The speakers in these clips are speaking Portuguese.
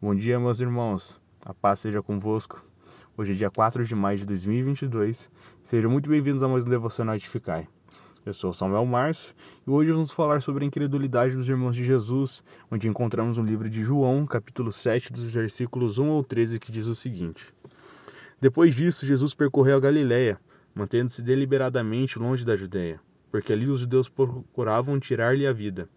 Bom dia, meus irmãos. A paz seja convosco. Hoje é dia 4 de maio de 2022. Sejam muito bem-vindos a mais um Devocional Edificai. Eu sou Samuel Março e hoje vamos falar sobre a incredulidade dos irmãos de Jesus, onde encontramos no livro de João, capítulo 7, dos versículos 1 ao 13, que diz o seguinte: Depois disso, Jesus percorreu a Galiléia, mantendo-se deliberadamente longe da Judéia, porque ali os judeus procuravam tirar-lhe a vida.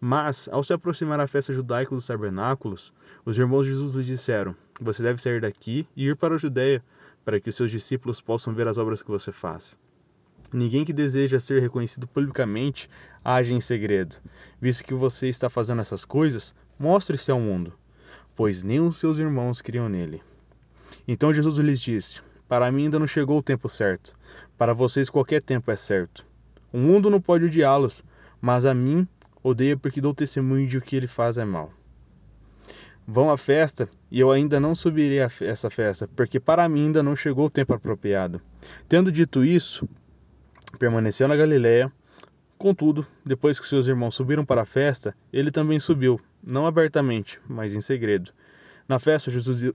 Mas, ao se aproximar a festa judaica dos tabernáculos, os irmãos de Jesus lhe disseram: Você deve sair daqui e ir para a Judéia, para que os seus discípulos possam ver as obras que você faz. Ninguém que deseja ser reconhecido publicamente age em segredo. Visto que você está fazendo essas coisas, mostre-se ao mundo, pois nem os seus irmãos criam nele. Então Jesus lhes disse: Para mim ainda não chegou o tempo certo. Para vocês qualquer tempo é certo. O mundo não pode odiá-los, mas a mim odeia porque dou testemunho de o que ele faz é mal. Vão à festa e eu ainda não subirei a essa festa, porque para mim ainda não chegou o tempo apropriado. Tendo dito isso, permaneceu na Galiléia. Contudo, depois que seus irmãos subiram para a festa, ele também subiu, não abertamente, mas em segredo. Na festa,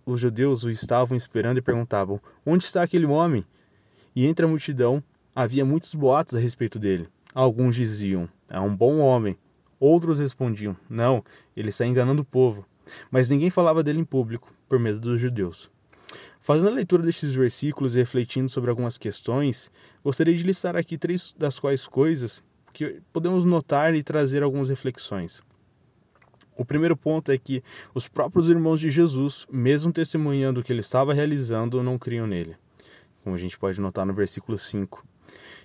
os judeus o estavam esperando e perguntavam: Onde está aquele homem? E entre a multidão havia muitos boatos a respeito dele. Alguns diziam: É um bom homem, Outros respondiam: Não, ele está enganando o povo. Mas ninguém falava dele em público, por medo dos judeus. Fazendo a leitura destes versículos e refletindo sobre algumas questões, gostaria de listar aqui três das quais coisas que podemos notar e trazer algumas reflexões. O primeiro ponto é que os próprios irmãos de Jesus, mesmo testemunhando o que ele estava realizando, não criam nele. Como a gente pode notar no versículo 5.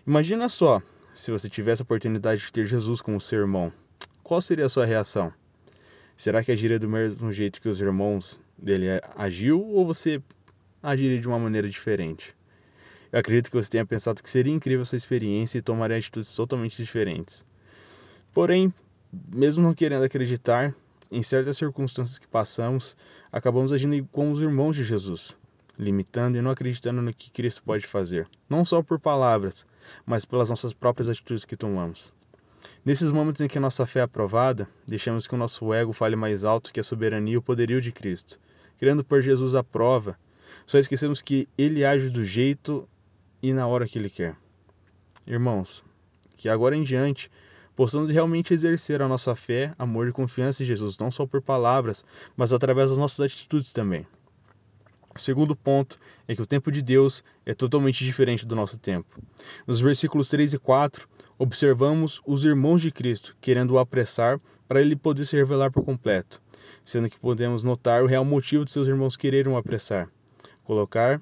Imagina só, se você tivesse a oportunidade de ter Jesus como seu irmão, qual seria a sua reação? Será que agiria do mesmo jeito que os irmãos dele agiu ou você agiria de uma maneira diferente? Eu acredito que você tenha pensado que seria incrível essa experiência e tomaria atitudes totalmente diferentes. Porém, mesmo não querendo acreditar, em certas circunstâncias que passamos, acabamos agindo como os irmãos de Jesus, limitando e não acreditando no que Cristo pode fazer, não só por palavras, mas pelas nossas próprias atitudes que tomamos. Nesses momentos em que nossa fé é aprovada, deixamos que o nosso ego fale mais alto que a soberania e o poderio de Cristo. Querendo pôr Jesus à prova, só esquecemos que ele age do jeito e na hora que ele quer. Irmãos, que agora em diante possamos realmente exercer a nossa fé, amor e confiança em Jesus, não só por palavras, mas através das nossas atitudes também. O segundo ponto é que o tempo de Deus é totalmente diferente do nosso tempo. Nos versículos 3 e 4, observamos os irmãos de Cristo querendo o apressar para ele poder se revelar por completo, sendo que podemos notar o real motivo de seus irmãos quererem o apressar colocar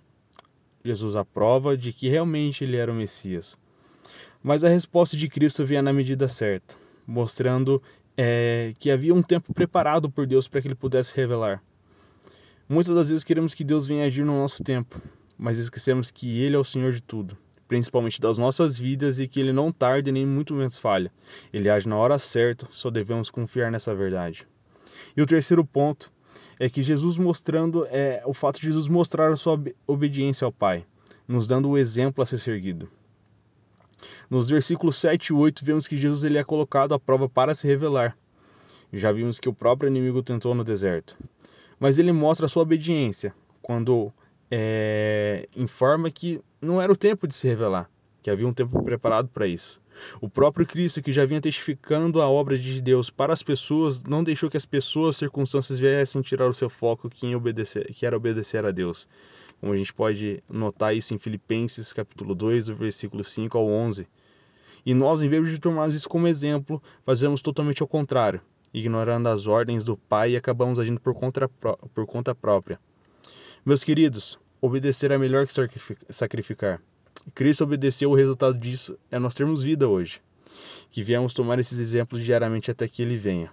Jesus à prova de que realmente ele era o Messias. Mas a resposta de Cristo vinha na medida certa, mostrando é, que havia um tempo preparado por Deus para que ele pudesse revelar. Muitas das vezes queremos que Deus venha agir no nosso tempo, mas esquecemos que Ele é o Senhor de tudo, principalmente das nossas vidas e que Ele não tarde nem muito menos falha. Ele age na hora certa, só devemos confiar nessa verdade. E o terceiro ponto é que Jesus mostrando é o fato de Jesus mostrar a sua obediência ao Pai, nos dando o exemplo a ser seguido. Nos versículos 7 e 8 vemos que Jesus ele é colocado à prova para se revelar. Já vimos que o próprio inimigo tentou no deserto mas ele mostra a sua obediência quando é, informa que não era o tempo de se revelar, que havia um tempo preparado para isso. O próprio Cristo, que já vinha testificando a obra de Deus para as pessoas, não deixou que as pessoas, circunstâncias viessem tirar o seu foco que, obedecer, que era obedecer a Deus. Como a gente pode notar isso em Filipenses capítulo 2, do versículo 5 ao 11. E nós, em vez de tomarmos isso como exemplo, fazemos totalmente ao contrário ignorando as ordens do Pai e acabamos agindo por por conta própria. Meus queridos, obedecer é melhor que sacrificar. Cristo obedeceu, o resultado disso é nós termos vida hoje. Que viemos tomar esses exemplos diariamente até que Ele venha.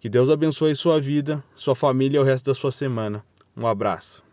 Que Deus abençoe sua vida, sua família e o resto da sua semana. Um abraço.